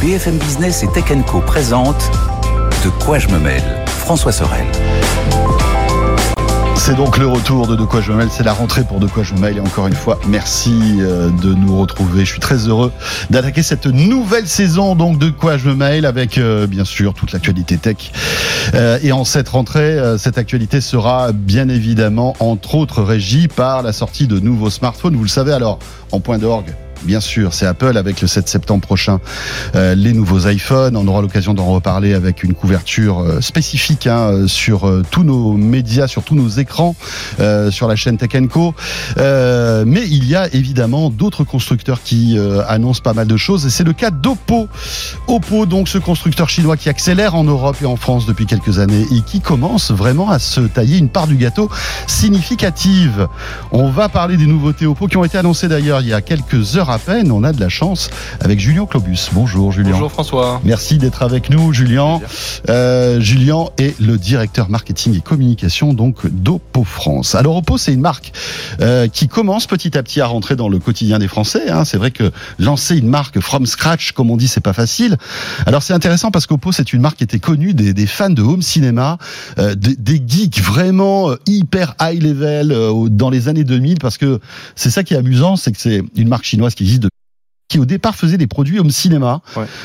BFM Business et Tech Co présente De quoi je me mêle François Sorel. C'est donc le retour de De quoi je me mêle, c'est la rentrée pour De quoi je me mêle et encore une fois merci euh, de nous retrouver. Je suis très heureux d'attaquer cette nouvelle saison donc De quoi je me mêle avec euh, bien sûr toute l'actualité tech. Euh, et en cette rentrée, cette actualité sera bien évidemment entre autres régie par la sortie de nouveaux smartphones. Vous le savez alors en point d'orgue bien sûr, c'est Apple avec le 7 septembre prochain, euh, les nouveaux iPhones. On aura l'occasion d'en reparler avec une couverture euh, spécifique hein, euh, sur tous nos médias, sur tous nos écrans, sur la chaîne Tech Co. mais il y a évidemment d'autres constructeurs qui annoncent pas mal de choses et c'est le cas d'Oppo. Oppo, donc ce constructeur chinois qui accélère en Europe et en France depuis quelques années et qui commence vraiment à se tailler une part du gâteau significative. On va parler des nouveautés Oppo qui ont été annoncées d'ailleurs il y a quelques heures à peine, on a de la chance avec Julien Clobus. Bonjour Julien. Bonjour François. Merci d'être avec nous Julien. Euh, Julien est le directeur marketing et communication donc d'Oppo France. Alors Oppo c'est une marque euh, qui commence petit à petit à rentrer dans le quotidien des Français. Hein. C'est vrai que lancer une marque from scratch comme on dit c'est pas facile. Alors c'est intéressant parce qu'Oppo c'est une marque qui était connue des, fans de home cinéma, euh, des, des, geeks vraiment hyper high level dans les années 2000 parce que c'est ça qui est amusant, c'est que c'est une marque chinoise qui existe qui au départ faisait des produits home cinéma,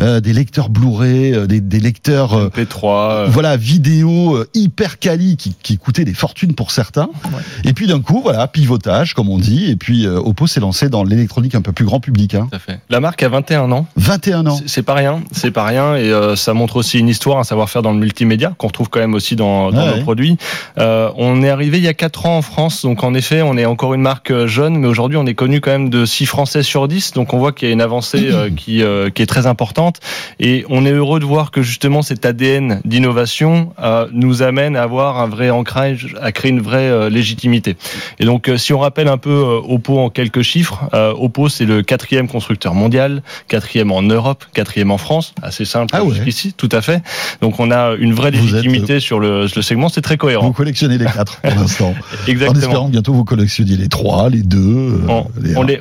euh, des lecteurs Blu-ray, euh, des, des, lecteurs euh, P3, voilà vidéo hyper quali qui, qui coûtaient des fortunes pour certains. Et puis d'un coup, voilà pivotage comme on dit. Et puis Oppo s'est lancé dans l'électronique un peu plus grand public. Hein. Tout à fait. La marque a 21 ans. 21 ans. C'est pas rien, c'est pas rien. Et ça montre aussi une histoire, un savoir-faire dans le multimédia qu'on retrouve quand même aussi dans, dans nos produits. on est arrivé il y a 4 ans en France, donc en effet, on est encore une marque jeune, mais aujourd'hui, on est connu quand même de 6 Français sur 10. Donc on voit qu'il y a une avancée euh, qui, euh, qui est très importante. Et on est heureux de voir que justement cet ADN d'innovation euh, nous amène à avoir un vrai ancrage, à créer une vraie légitimité. Et donc, si on rappelle un peu Oppo en quelques chiffres, Oppo c'est le quatrième constructeur mondial, quatrième en Europe, quatrième en France, assez simple ah jusqu'ici, tout à fait. Donc on a une vraie légitimité sur le, le segment, c'est très cohérent. Vous collectionnez les quatre pour l'instant. Exactement. En espérant bientôt vous collectionniez les trois, les deux.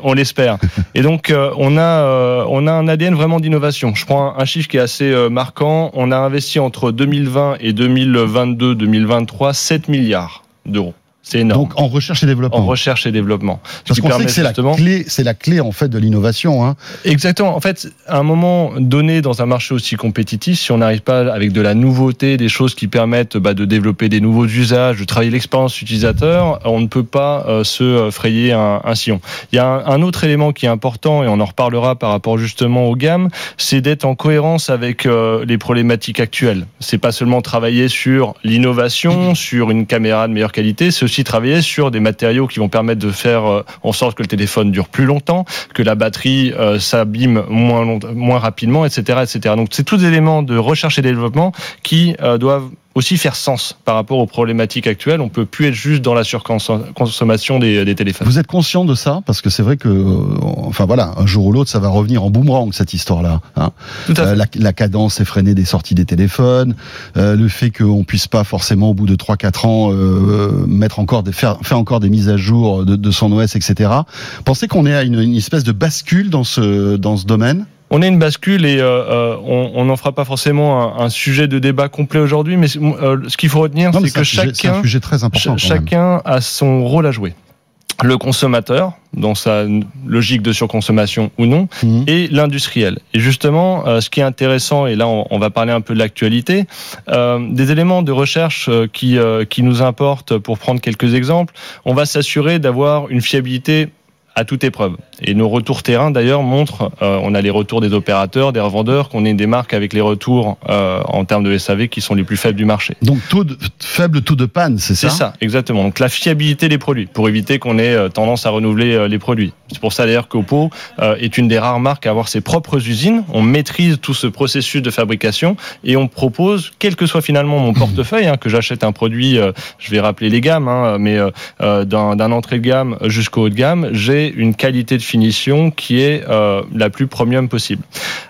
on l'espère. Et donc on a euh, on a un ADN vraiment d'innovation. Je prends un, chiffre qui est assez euh, marquant. On a investi entre 2020 et 2022-2023 7 milliards d'euros. C'est énorme. Donc en recherche et développement. En recherche et développement. Parce qu'on sait que c'est la clé, c'est la clé en fait de l'innovation. Hein. Exactement. En fait, à un moment donné dans un marché aussi compétitif, si on n'arrive pas avec de la nouveauté, des choses qui permettent bah, de développer des nouveaux usages, de travailler l'expérience utilisateur, on ne peut pas euh, se frayer un, un, sillon. Il y a un, un, autre élément qui est important et on en reparlera par rapport justement aux gammes, c'est d'être en cohérence avec euh, les problématiques actuelles. C'est pas seulement travailler sur l'innovation, sur une caméra de meilleure qualité, c'est aussi travailler sur des matériaux qui vont permettre de faire euh, en sorte que le téléphone dure plus longtemps, que la batterie euh, s'abîme moins, moins rapidement, etc., etc. Donc c'est tous des éléments de recherche et développement qui euh, doivent aussi faire sens par rapport aux problématiques actuelles. On peut plus être juste dans la surconsommation des, des téléphones. Vous êtes conscient de ça parce que c'est vrai que, euh, enfin voilà, un jour ou l'autre, ça va revenir en boomerang cette histoire-là. Hein. Euh, la, la, cadence effrénée des sorties des téléphones, euh, le fait qu'on puisse pas forcément au bout de 3-4 ans euh, mettre encore des, faire, faire encore des mises à jour de, de son OS, etc. Pensez qu'on est à une, une espèce de bascule dans ce dans ce domaine? On est une bascule et euh, euh on n'en fera pas forcément un, un, sujet de débat complet aujourd'hui, mais euh, ce qu'il faut retenir, c'est que chacun, sujet très important chacun a son rôle à jouer. Le consommateur, dans sa logique de surconsommation ou non, mmh. et l'industriel. Et justement, euh, ce qui est intéressant, et là on, on va parler un peu de l'actualité, euh, des éléments de recherche euh, qui, qui nous importent, pour prendre quelques exemples, on va s'assurer d'avoir une fiabilité à toute épreuve. Et nos retours terrain, d'ailleurs, montrent, euh, on a les retours des opérateurs, des revendeurs, qu'on est des marques avec les retours euh, en termes de SAV qui sont les plus faibles du marché. Donc taux de, faible taux de panne, c'est ça? C'est ça, exactement. Donc la fiabilité des produits, pour éviter qu'on ait euh, tendance à renouveler euh, les produits. C'est pour ça d'ailleurs qu'Oppo euh, est une des rares marques à avoir ses propres usines. On maîtrise tout ce processus de fabrication et on propose, quel que soit finalement mon portefeuille, hein, que j'achète un produit, euh, je vais rappeler les gammes, hein, mais d'un d'un entrée de gamme jusqu'au haut de gamme, j'ai une qualité de finition qui est euh, la plus premium possible.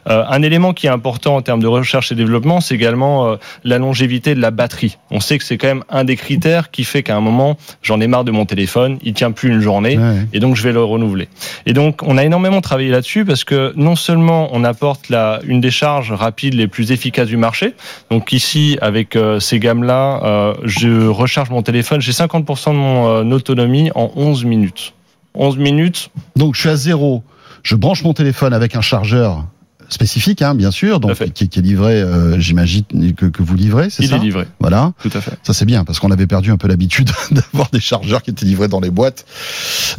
Euh, un élément qui est important en termes de recherche et développement, c'est également euh, la longévité de la batterie. On sait que c'est quand même un des critères qui fait qu'à un moment, j'en ai marre de mon téléphone, il tient plus une journée, Ouais. et donc je vais le renouveler. Et donc, on a énormément travaillé là-dessus parce que non seulement on apporte la, une des charges rapides les plus efficaces du marché. Donc ici, avec euh, ces gammes-là, je recharge mon téléphone. J'ai 50% de mon autonomie en 11 minutes. 11 minutes, Donc je suis à zéro. Je branche mon téléphone avec un chargeur spécifique, hein, bien sûr, donc qui, qui est livré, euh, j'imagine que, que vous livrez, c'est il ça est livré. Voilà, Tout à fait. ça c'est bien parce qu'on avait perdu un peu l'habitude d'avoir des chargeurs qui étaient livrés dans les boîtes.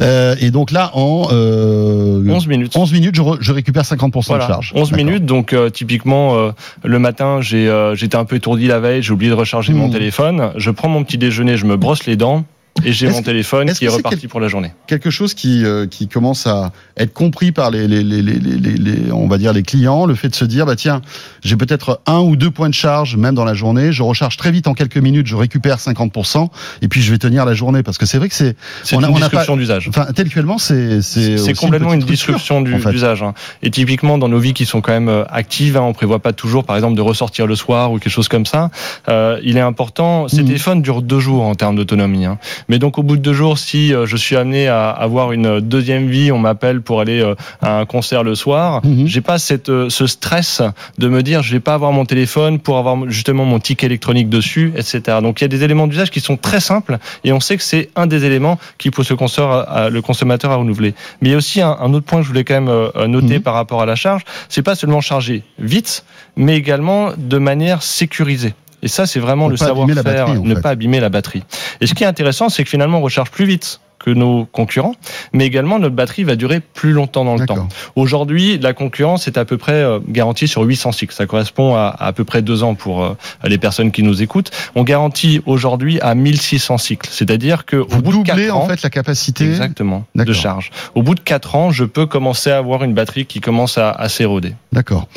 Euh, et donc là, en euh, 11 minutes. 11 minutes, je, re- je récupère 50% Voilà, de charge. 11 D'accord. minutes, donc euh, typiquement euh, le matin, j'ai euh, j'étais un peu étourdi la veille, j'ai oublié de recharger mon Mmh. téléphone. Je prends mon petit déjeuner, je me brosse les dents et j'ai mon téléphone est-ce qui est reparti quel- pour la journée. Quelque chose qui euh, qui commence à être compris par les, les, les, les, les, les- les- on va dire les clients, le fait de se dire bah tiens, j'ai peut-être un ou deux points de charge même dans la journée, je recharge très vite en quelques minutes, je récupère 50% et puis je vais tenir la journée parce que c'est vrai que c'est C'est On a- une on a disruption d'usage. enfin tel quellement c'est c'est complètement une rupture, disruption du- en fait. d'usage. hein. Et typiquement dans nos vies qui sont quand même euh, actives, hein, on prévoit pas toujours, par exemple, de ressortir le soir ou quelque chose comme ça. Euh, il est important. Ces Mhm. téléphones durent deux jours en termes d'autonomie. hein. Mais donc au bout de deux jours, si euh, je suis amené à avoir une deuxième vie, on m'appelle pour aller euh, à un concert le soir, Mhm. j'ai pas cette euh, ce stress de me dire je vais pas avoir mon téléphone pour avoir justement mon ticket électronique dessus, etc. Donc il y a des éléments d'usage qui sont très simples et on sait que c'est un des éléments qui pousse le consommateur à, le consommateur à renouveler. Mais il y a aussi un, un autre point que je voulais quand même euh, noter Mhm. par rapport à la charge, c'est pas seulement charger vite, mais également de manière sécurisée. Et ça, c'est vraiment le savoir-faire, ne fait. pas abîmer la batterie. Et ce qui est intéressant, c'est que finalement, on recharge plus vite que nos concurrents, mais également notre batterie va durer plus longtemps dans le temps. Aujourd'hui, la concurrence est à peu près euh, garantie sur 800 cycles. Ça correspond à à peu près deux ans pour euh, les personnes qui nous écoutent. On garantit aujourd'hui à 1600 cycles. C'est-à-dire que au Vous bout de doublez 4 en ans, fait la capacité. exactement, de charge. Au bout de 4 ans, je peux commencer à avoir une batterie qui commence à, à s'éroder. D'accord.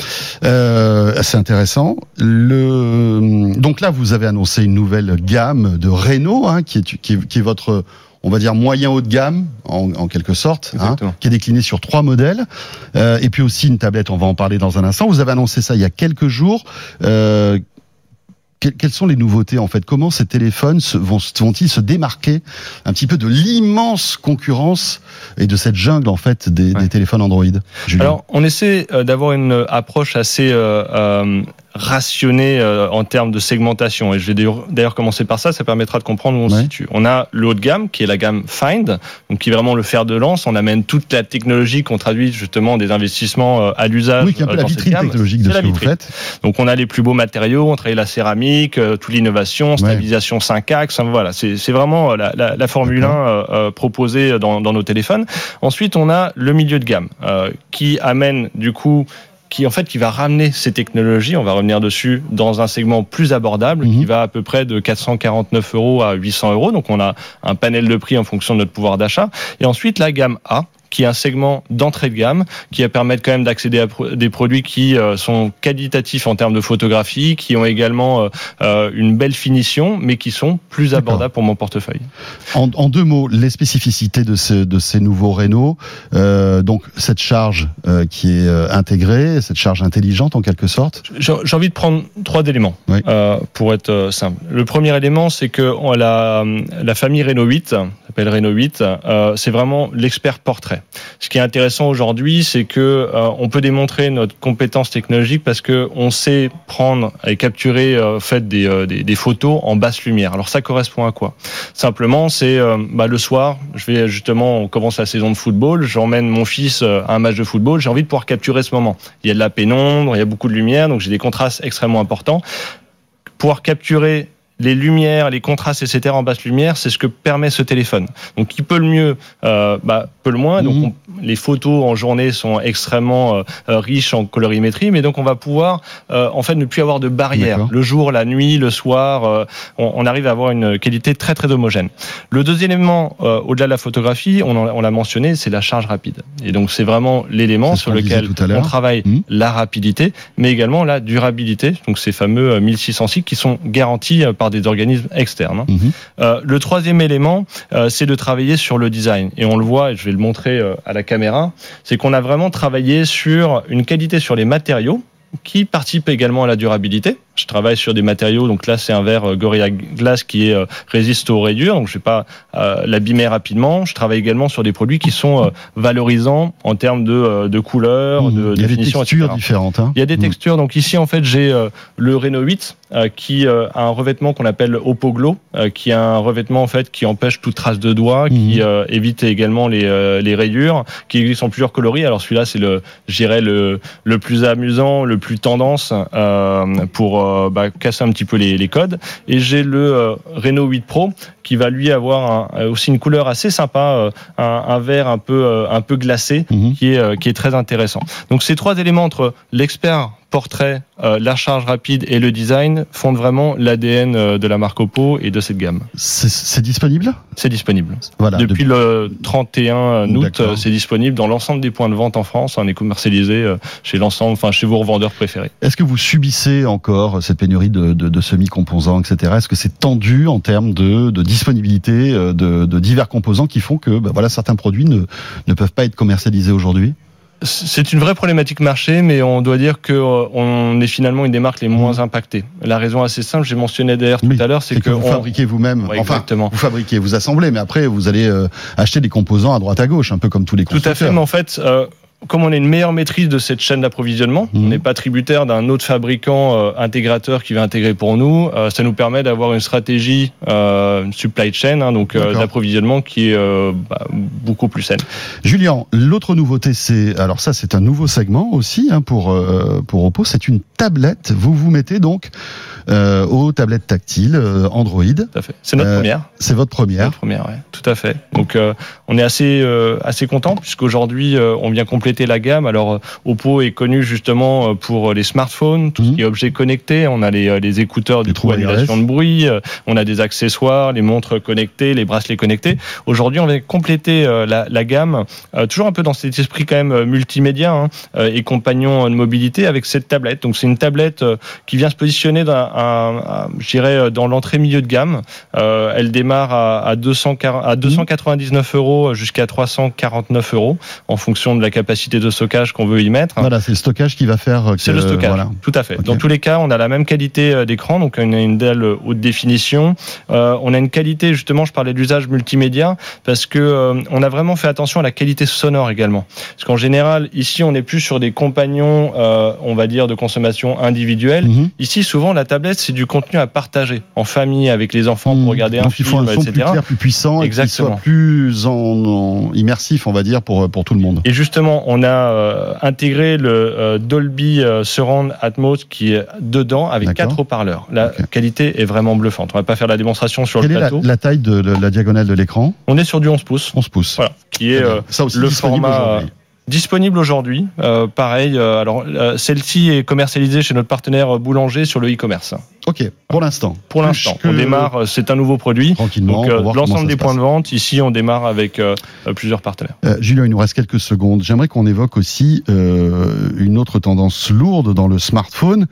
Euh, c'est intéressant. Le donc là, vous avez annoncé une nouvelle gamme de Renault, hein, qui, est, qui, est, qui est votre, on va dire moyen haut de gamme en, en quelque sorte, hein, qui est décliné sur trois modèles, Euh, et puis aussi une tablette. On va en parler dans un instant. Vous avez annoncé ça il y a quelques jours. Euh, que- quelles sont les nouveautés en fait? Comment ces téléphones se- vont- vont-ils se démarquer un petit peu de l'immense concurrence et de cette jungle en fait des, Ouais. des téléphones Android? Julien Alors, on essaie euh, d'avoir une approche assez euh, rationnée euh, en termes de segmentation. Et je vais d'ailleurs- commencer par ça. Ça permettra de comprendre où on Ouais. se situe. On a le haut de gamme, qui est la gamme Find, donc qui est vraiment le fer de lance. On amène toute la technologie qu'on traduit justement des investissements euh, à l'usage. Oui, qui est un peu euh, la vitrine technologique de ce la que vous vitrine. faites. Donc on a les plus beaux matériaux, on travaille la céramique, euh, toute l'innovation, stabilisation 5 axes, voilà, c'est c'est vraiment euh, la, la, la Formule 1 euh, euh, proposée dans, dans nos téléphones. Ensuite, on a le milieu de gamme euh, qui amène du coup qui en fait qui va ramener ces technologies, on va revenir dessus dans un segment plus abordable Mhm. qui va à peu près de 449 euros à 800 euros. Donc on a un panel de prix en fonction de notre pouvoir d'achat. Et ensuite la gamme A qui est un segment d'entrée de gamme, qui va permettre quand même d'accéder à des produits qui euh, sont qualitatifs en termes de photographie, qui ont également euh, euh, une belle finition, mais qui sont plus abordables pour mon portefeuille. En, en deux mots, les spécificités de, ce, de ces nouveaux Renault. Euh, donc cette charge euh, qui est intégrée, cette charge intelligente en quelque sorte. J'ai envie de prendre trois éléments Oui. euh, pour être simple. Le premier élément, c'est que la, la famille Renault 8, s'appelle Renault 8, euh, c'est vraiment l'expert portrait. Ce qui est intéressant aujourd'hui, c'est que euh, peut démontrer notre compétence technologique parce que on sait prendre et capturer euh, fait des, euh, des, photos en basse lumière. Alors ça correspond à quoi? Simplement, c'est bah, le soir, je vais justement, on commence la saison de football, j'emmène mon fils à un match de football, j'ai envie de pouvoir capturer ce moment. Il y a de la pénombre, il y a beaucoup de lumière, donc j'ai des contrastes extrêmement importants. Pouvoir capturer les lumières, les contrastes, etc. en basse lumière, c'est ce que permet ce téléphone. Donc, qui peut le mieux, euh, bah, peut le moins. Donc, Mhm. on- les photos en journée sont extrêmement euh, euh, riches en colorimétrie, mais donc on va pouvoir, euh, en fait, ne plus avoir de barrières. D'accord. Le jour, la nuit, le soir, euh, on, on arrive à avoir une qualité très très homogène. Le deuxième élément, euh, au-delà de la photographie, on, en- on l'a mentionné, c'est la charge rapide. Et donc, c'est vraiment l'élément sur lequel on travaille Mhm. la rapidité, mais également la durabilité. Donc, ces fameux euh, 1600 cycles qui sont garantis euh, par des organismes externes. hein. Mhm. Euh, le troisième élément, euh, c'est de travailler sur le design. Et on le voit, et je vais le montrer euh, à la caméra, c'est qu'on a vraiment travaillé sur une qualité sur les matériaux qui participe également à la durabilité. Je travaille sur des matériaux, donc là c'est un verre euh, Gorilla Glass qui est euh, résiste aux rayures, donc je vais pas euh, l'abîmer rapidement. Je travaille également sur des produits qui sont valorisants en termes de, de couleur, Mhm. de Il y a des définition, textures etc. différentes. hein. Il y a des Mhm. textures. Donc ici, en fait, j'ai le Renault 8 euh, qui a un revêtement qu'on appelle Oppo Glow, euh, qui a un revêtement en fait qui empêche toute trace de doigt, qui Mhm. euh, évite également les, euh, les rayures, qui existe en plusieurs coloris. Alors celui-là, c'est le, je dirais le le plus amusant, le plus tendance euh, pour euh, bah, casser un petit peu les, les codes. Et j'ai le euh, Renault 8 Pro qui va lui avoir un- aussi une couleur assez sympa, euh, un, un vert un peu euh, un peu glacé Mhm. qui est, euh, qui est très intéressant. Donc ces trois éléments entre l'expert portrait, euh, la charge rapide et le design fondent vraiment l'ADN euh, de la marque Oppo et de cette gamme. C'est- disponible? C'est disponible. Voilà. depuis le 31 août, euh, c'est disponible dans l'ensemble des points de vente en France. On est commercialisé chez l'ensemble, enfin chez vos revendeurs préférés. Est-ce que vous subissez encore cette pénurie de, de, de semi-composants, etc. Est-ce que c'est tendu en termes de, de disponibilité de, divers composants qui font que bah, voilà, certains produits ne, ne peuvent pas être commercialisés aujourd'hui? C'est une vraie problématique marché, mais on doit dire que euh, est finalement une des marques les moins impactées. La raison assez simple, j'ai mentionné d'ailleurs tout. Oui, à l'heure, c'est que, que vous on- fabriquez vous-même. Ouais, enfin, exactement. vous fabriquez, vous assemblez, mais après vous allez euh, acheter des composants à droite à gauche, un peu comme tous les Tout à constructeurs. fait, mais en fait, euh, comme on a une meilleure maîtrise de cette chaîne d'approvisionnement, Mhm. on n'est pas tributaire d'un autre fabricant euh, intégrateur qui va intégrer pour nous. euh, ça nous permet d'avoir une stratégie euh, une supply chain, hein, donc euh, d'approvisionnement qui est euh, bah, beaucoup plus saine. Julien, l'autre nouveauté, c'est alors ça, c'est un nouveau segment aussi hein, pour euh, pour Oppo. C'est une tablette. Vous vous mettez donc euh, aux tablettes tactiles euh, Android. Tout à fait. C'est notre Euh, première. C'est votre première. Notre première, ouais, tout à fait. Donc, euh, on est assez assez content puisqu'aujourd'hui on vient compléter la gamme. Alors, Oppo est connu justement pour les smartphones, tout Mhm. ce qui est objets connectés. On a les, les écouteurs du trou annulation de bruit. On a des accessoires, les montres connectées, les bracelets connectés. Aujourd'hui, on vient compléter la, la gamme, toujours un peu dans cet esprit quand même multimédia hein, et compagnon de mobilité avec cette tablette. Donc, c'est une tablette qui vient se positionner dans, un, je dirais, euh, dans l'entrée milieu de gamme. Euh, elle démarre à, à, 200, à 299 euros jusqu'à 349 euros en fonction de la capacité de stockage qu'on veut y mettre. Voilà, c'est le stockage qui va faire. C'est le stockage, Voilà. tout à fait. Dans tous les cas, on a la même qualité euh, d'écran, donc on a une dalle haute définition. Euh, on a une qualité, justement, je parlais d'usage multimédia, parce que euh, on a vraiment fait attention à la qualité sonore également. Parce qu'en général, ici, on n'est plus sur des compagnons, on va dire, de consommation individuelle. Mhm. Ici, souvent, la tablette, c'est du contenu à partager en famille, avec les enfants, pour regarder un film, un son etc. plus clair, plus puissant, et Exactement. soit plus en, en immersif, on va dire, pour pour tout le monde. Et justement, on a euh, intégré le euh, Dolby euh, Surround Atmos qui est dedans avec quatre haut-parleurs. La qualité est vraiment bluffante. On va pas faire la démonstration sur Quelle le est la, plateau. la taille de la, la diagonale de l'écran? On est sur du 11 pouces, 11 pouces. voilà, qui est euh, Ça aussi le format. Disponible aujourd'hui. Euh, pareil, euh, alors euh, celle-ci est commercialisée chez notre partenaire boulanger sur le e-commerce. Ok, pour l'instant. Pour l'instant, on démarre. C'est un nouveau produit. tranquillement. Donc l'ensemble des points de vente, ici on démarre avec plusieurs partenaires. Julien, il nous reste quelques secondes. J'aimerais qu'on évoque aussi une autre tendance lourde dans le smartphone,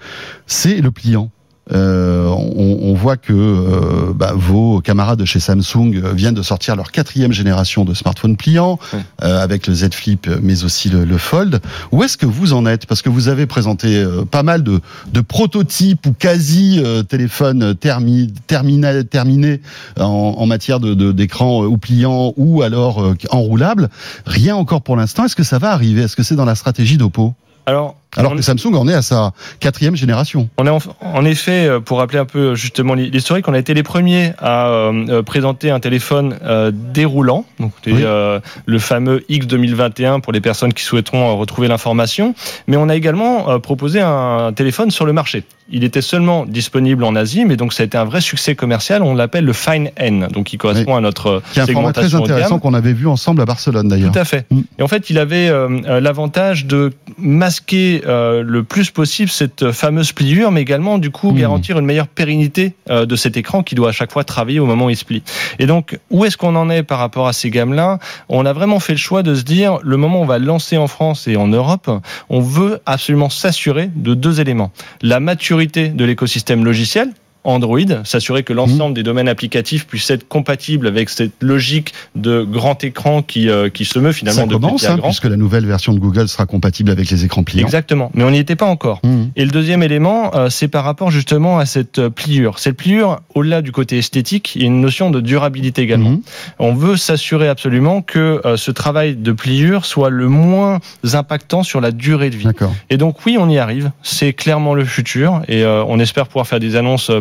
c'est le pliant. Euh, on, on voit que euh, bah, vos camarades de chez Samsung euh, viennent de sortir leur quatrième génération de smartphones pliants, euh, avec le Z Flip, euh, mais aussi le, le Fold. Où est-ce que vous en êtes? Parce que vous avez présenté euh, pas mal de, de prototypes ou quasi euh, téléphones termi, termina- terminés en, en matière de- de- d'écran euh, ou pliant ou alors euh, enroulable. Rien encore pour l'instant. Est-ce que ça va arriver? Est-ce que c'est dans la stratégie d'Oppo? Alors, Alors que Samsung en est à sa quatrième génération. On est en, en effet, euh, pour rappeler un peu justement l'historique, on a été les premiers à euh, présenter un téléphone euh, déroulant, donc Oui. euh, le fameux X 2021 pour les personnes qui souhaiteront euh, retrouver l'information. Mais on a également euh, proposé un téléphone sur le marché. Il était seulement disponible en Asie, mais donc ça a été un vrai succès commercial. On l'appelle le Fine N, donc qui correspond à notre Qui est un format très intéressant qu'on avait vu ensemble à Barcelone d'ailleurs. Tout à fait. Mm. Et en fait, il avait euh, euh, l'avantage de masquer euh, le plus possible cette fameuse pliure, mais également du coup Mm. garantir une meilleure pérennité euh, de cet écran qui doit à chaque fois travailler au moment où il se plie. Et donc, où est-ce qu'on en est par rapport à ces gammes-là? On a vraiment fait le choix de se dire, le moment où on va lancer en France et en Europe, on veut absolument s'assurer de deux éléments. La maturité de l'écosystème logiciel, Android, s'assurer que l'ensemble des domaines applicatifs puissent être compatibles avec cette logique de grand écran qui, euh, qui se meut finalement Ça de commence, petit à hein, grand. puisque la nouvelle version de Google sera compatible avec les écrans pliants. Exactement, mais on n'y était pas encore. Mhm. Et le deuxième élément, euh, c'est par rapport justement à cette euh, pliure. Cette pliure, au-delà du côté esthétique, il y a une notion de durabilité également. Mhm. On veut s'assurer absolument que euh, ce travail de pliure soit le moins impactant sur la durée de vie. D'accord. Et donc oui, on y arrive. C'est clairement le futur et on espère pouvoir faire des annonces euh,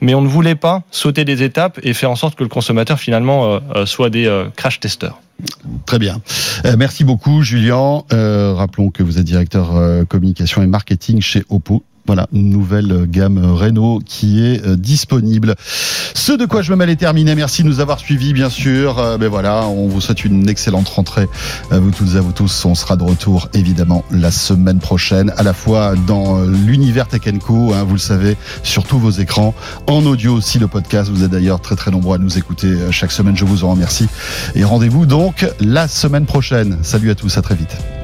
Mais on ne voulait pas sauter des étapes et faire en sorte que le consommateur finalement euh, euh, soit des euh, crash testeurs. Très bien. Merci beaucoup, Julien. Rappelons que vous êtes directeur communication et marketing chez Oppo. Voilà, nouvelle gamme Renault qui est euh, disponible. Ce de quoi je me mêle est terminé. Merci de nous avoir suivis, bien sûr. Euh, ben voilà, on vous souhaite une excellente rentrée. Euh, vous toutes et vous tous, on sera de retour évidemment la semaine prochaine, à la fois dans euh, l'univers Tech Co, hein, vous le savez, sur tous vos écrans, en audio aussi le podcast. Vous êtes d'ailleurs très très nombreux à nous écouter chaque semaine. Je vous en remercie. Et rendez-vous donc la semaine prochaine. Salut à tous, à très vite.